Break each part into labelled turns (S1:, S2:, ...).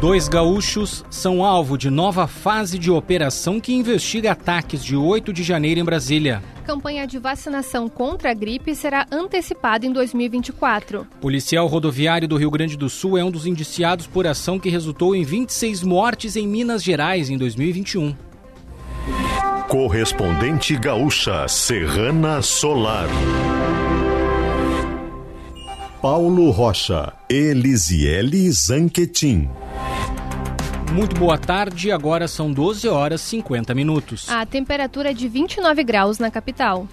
S1: Dois gaúchos são alvo de nova fase de operação que investiga ataques de 8 de janeiro em Brasília.
S2: Campanha de vacinação contra a gripe será antecipada em 2024.
S1: Policial rodoviário do Rio Grande do Sul é um dos indiciados por ação que resultou em 26 mortes em Minas Gerais em 2021.
S3: Correspondente gaúcha Serrana Solar. Paulo Rocha, Elisiele Zanquetin.
S1: Muito boa tarde, agora são 12 horas 50 minutos.
S2: A temperatura é de 29 graus na capital.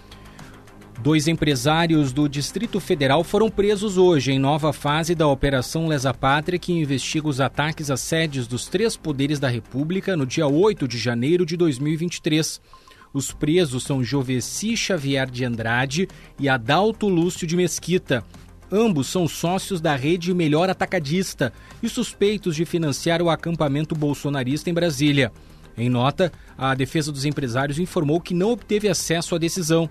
S1: Dois empresários do Distrito Federal foram presos hoje em nova fase da Operação Lesa Pátria, que investiga os ataques às sedes dos três poderes da República no dia 8 de janeiro de 2023. Os presos são Joveci Xavier de Andrade e Adalto Lúcio de Mesquita. Ambos são sócios da rede Melhor Atacadista e suspeitos de financiar o acampamento bolsonarista em Brasília. Em nota, a defesa dos empresários informou que não obteve acesso à decisão.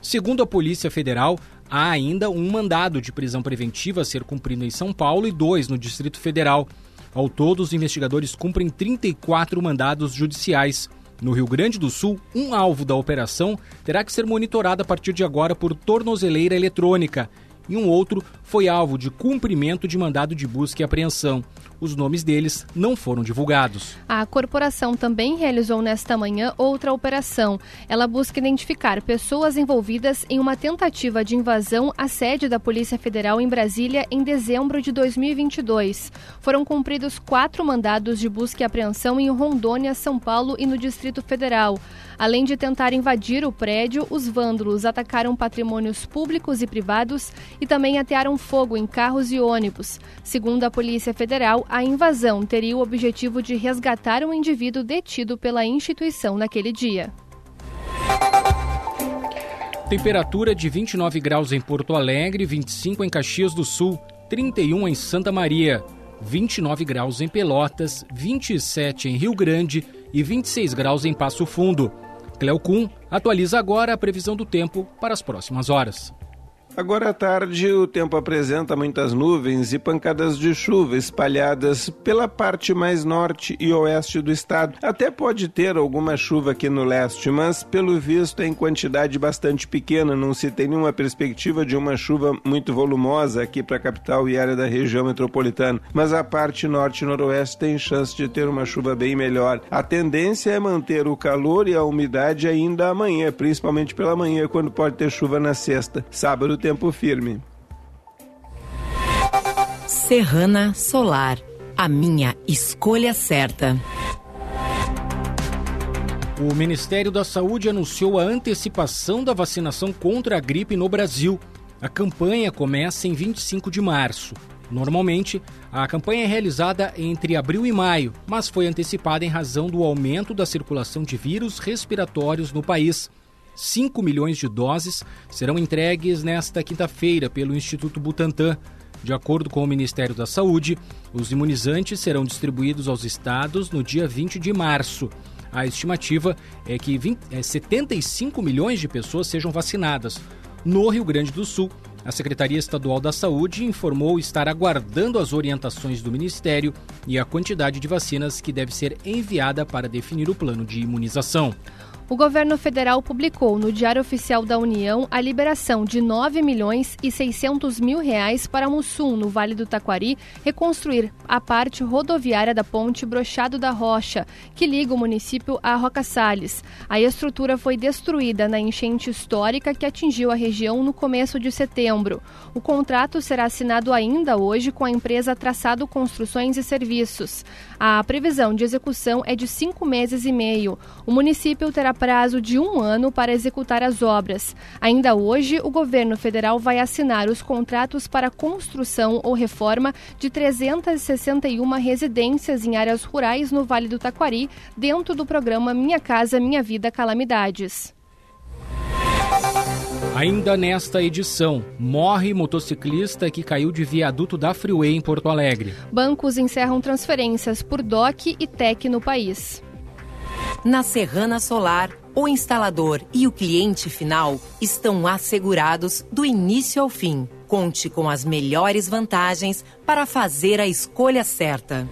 S1: Segundo a Polícia Federal, há ainda um mandado de prisão preventiva a ser cumprido em São Paulo e dois no Distrito Federal. Ao todo, os investigadores cumprem 34 mandados judiciais. No Rio Grande do Sul, um alvo da operação terá que ser monitorado a partir de agora por tornozeleira eletrônica e um outro foi alvo de cumprimento de mandado de busca e apreensão. Os nomes deles não foram divulgados.
S2: A corporação também realizou nesta manhã outra operação. Ela busca identificar pessoas envolvidas em uma tentativa de invasão à sede da Polícia Federal em Brasília em dezembro de 2022. Foram cumpridos quatro mandados de busca e apreensão em Rondônia, São Paulo e no Distrito Federal. Além de tentar invadir o prédio, os vândalos atacaram patrimônios públicos e privados e também atearam fogo em carros e ônibus. Segundo a Polícia Federal, a invasão teria o objetivo de resgatar um indivíduo detido pela instituição naquele dia.
S1: Temperatura de 29 graus em Porto Alegre, 25 em Caxias do Sul, 31 em Santa Maria, 29 graus em Pelotas, 27 em Rio Grande e 26 graus em Passo Fundo. Cleocum atualiza agora a previsão do tempo para as próximas horas.
S4: Agora à tarde, o tempo apresenta muitas nuvens e pancadas de chuva espalhadas pela parte mais norte e oeste do estado. Até pode ter alguma chuva aqui no leste, mas pelo visto é em quantidade bastante pequena, não se tem nenhuma perspectiva de uma chuva muito volumosa aqui para a capital e área da região metropolitana. Mas a parte norte e noroeste tem chance de ter uma chuva bem melhor. A tendência é manter o calor e a umidade ainda amanhã, principalmente pela manhã, quando pode ter chuva na sexta. Sábado tempo firme.
S5: Serrana Solar, a minha escolha certa.
S1: O Ministério da Saúde anunciou a antecipação da vacinação contra a gripe no Brasil. A campanha começa em 25 de março. Normalmente, a campanha é realizada entre abril e maio, mas foi antecipada em razão do aumento da circulação de vírus respiratórios no país. 5 milhões de doses serão entregues nesta quinta-feira pelo Instituto Butantan. De acordo com o Ministério da Saúde, os imunizantes serão distribuídos aos estados no dia 20 de março. A estimativa é que 20, é, 75 milhões de pessoas sejam vacinadas. No Rio Grande do Sul, a Secretaria Estadual da Saúde informou estar aguardando as orientações do Ministério e a quantidade de vacinas que deve ser enviada para definir o plano de imunização.
S2: O governo federal publicou no Diário Oficial da União a liberação de 9 milhões e 600 mil reais para Mussum, no Vale do Taquari, reconstruir a parte rodoviária da ponte Brochado da Rocha, que liga o município a Roca Salles. A estrutura foi destruída na enchente histórica que atingiu a região no começo de setembro. O contrato será assinado ainda hoje com a empresa Traçado Construções e Serviços. A previsão de execução é de cinco meses e meio. O município terá prazo de um ano para executar as obras. Ainda hoje, o governo federal vai assinar os contratos para construção ou reforma de 361 residências em áreas rurais no Vale do Taquari, dentro do programa Minha Casa Minha Vida Calamidades.
S1: Ainda nesta edição, morre motociclista que caiu de viaduto da Freeway em Porto Alegre.
S2: Bancos encerram transferências por DOC e TEC no país.
S5: Na Serrana Solar, o instalador e o cliente final estão assegurados do início ao fim. Conte com as melhores vantagens para fazer a escolha certa.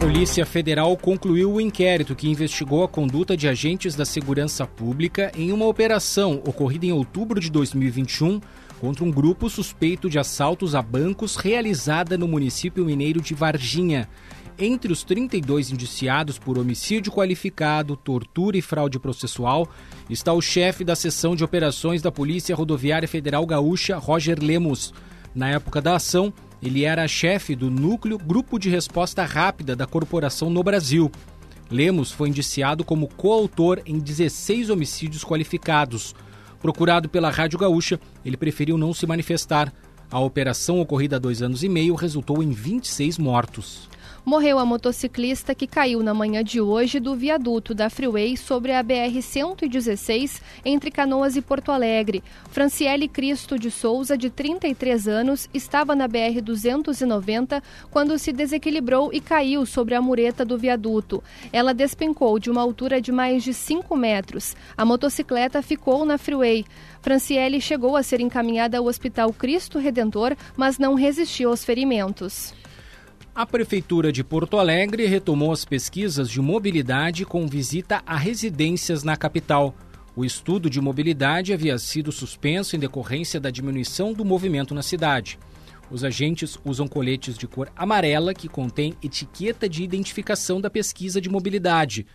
S1: Polícia Federal concluiu o inquérito que investigou a conduta de agentes da segurança pública em uma operação ocorrida em outubro de 2021 contra um grupo suspeito de assaltos a bancos realizada no município mineiro de Varginha. Entre os 32 indiciados por homicídio qualificado, tortura e fraude processual, está o chefe da seção de operações da Polícia Rodoviária Federal Gaúcha, Roger Lemos. Na época da ação, ele era chefe do núcleo Grupo de Resposta Rápida da corporação no Brasil. Lemos foi indiciado como coautor em 16 homicídios qualificados. Procurado pela Rádio Gaúcha, ele preferiu não se manifestar. A operação ocorrida há dois anos e meio resultou em 26 mortos
S2: morreu a motociclista que caiu na manhã de hoje do viaduto da Freeway sobre a BR-116 entre Canoas e Porto Alegre. Franciele Cristo de Souza, de 33 anos, estava na BR-290 quando se desequilibrou e caiu sobre a mureta do viaduto. Ela despencou de uma altura de mais de 5 metros. A motocicleta ficou na Freeway. Franciele chegou a ser encaminhada ao Hospital Cristo Redentor, mas não resistiu aos ferimentos.
S1: A Prefeitura de Porto Alegre retomou as pesquisas de mobilidade com visita a residências na capital. O estudo de mobilidade havia sido suspenso em decorrência da diminuição do movimento na cidade. Os agentes usam coletes de cor amarela que contém etiqueta de identificação da pesquisa de mobilidade.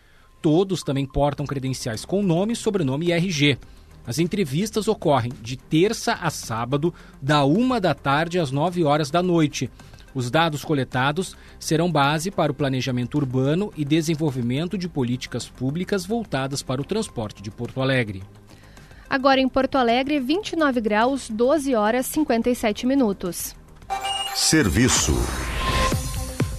S1: Todos também portam credenciais com nome, sobrenome e RG. As entrevistas ocorrem de terça a sábado, da uma da tarde às nove horas da noite. Os dados coletados serão base para o planejamento urbano e desenvolvimento de políticas públicas voltadas para o transporte de Porto Alegre.
S2: Agora em Porto Alegre, 29 graus, 12 horas 57 minutos.
S3: Serviço.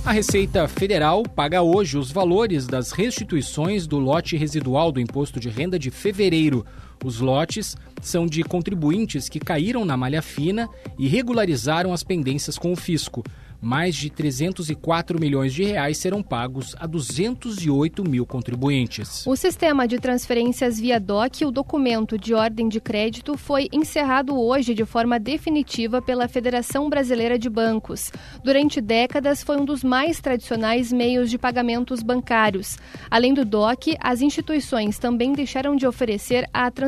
S1: A Receita Federal paga hoje os valores das restituições do lote residual do imposto de renda de fevereiro. Os lotes são de contribuintes que caíram na malha fina e regularizaram as pendências com o fisco mais de 304 milhões de reais serão pagos a 208 mil contribuintes.
S2: O sistema de transferências via DOC, o documento de ordem de crédito, foi encerrado hoje de forma definitiva pela Federação Brasileira de Bancos. Durante décadas, foi um dos mais tradicionais meios de pagamentos bancários. Além do DOC, as instituições também deixaram de oferecer a transferência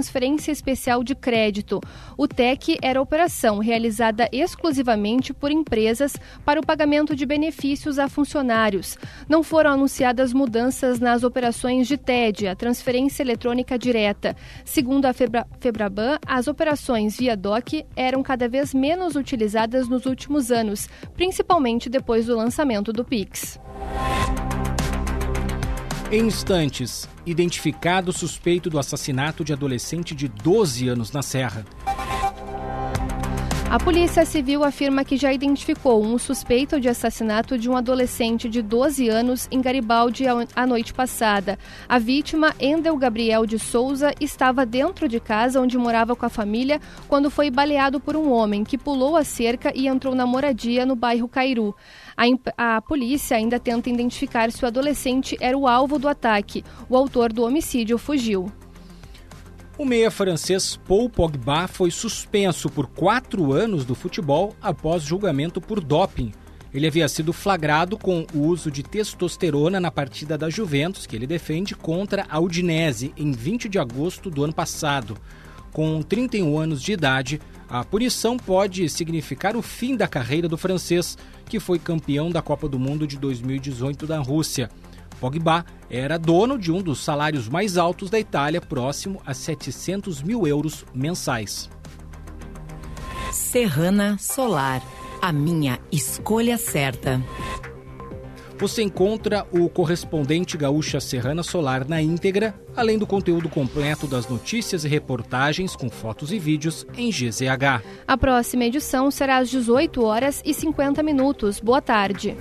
S2: especial de crédito. O TEC era operação realizada exclusivamente por empresas para para o pagamento de benefícios a funcionários. Não foram anunciadas mudanças nas operações de TED, a transferência eletrônica direta. Segundo a Febra, Febraban, as operações via DOC eram cada vez menos utilizadas nos últimos anos, principalmente depois do lançamento do Pix.
S1: Em instantes, identificado suspeito do assassinato de adolescente de 12 anos na Serra.
S2: A Polícia Civil afirma que já identificou um suspeito de assassinato de um adolescente de 12 anos em Garibaldi a noite passada. A vítima, Endel Gabriel de Souza, estava dentro de casa onde morava com a família quando foi baleado por um homem que pulou a cerca e entrou na moradia no bairro Cairu. A, a polícia ainda tenta identificar se o adolescente era o alvo do ataque. O autor do homicídio fugiu.
S1: O meia francês Paul Pogba foi suspenso por quatro anos do futebol após julgamento por doping. Ele havia sido flagrado com o uso de testosterona na partida da Juventus, que ele defende, contra a Udinese, em 20 de agosto do ano passado. Com 31 anos de idade, a punição pode significar o fim da carreira do francês, que foi campeão da Copa do Mundo de 2018 da Rússia. Pogba era dono de um dos salários mais altos da Itália, próximo a 700 mil euros mensais.
S5: Serrana Solar, a minha escolha certa.
S1: Você encontra o correspondente gaúcha Serrana Solar na íntegra, além do conteúdo completo das notícias e reportagens com fotos e vídeos em GZH.
S2: A próxima edição será às 18 horas e 50 minutos. Boa tarde.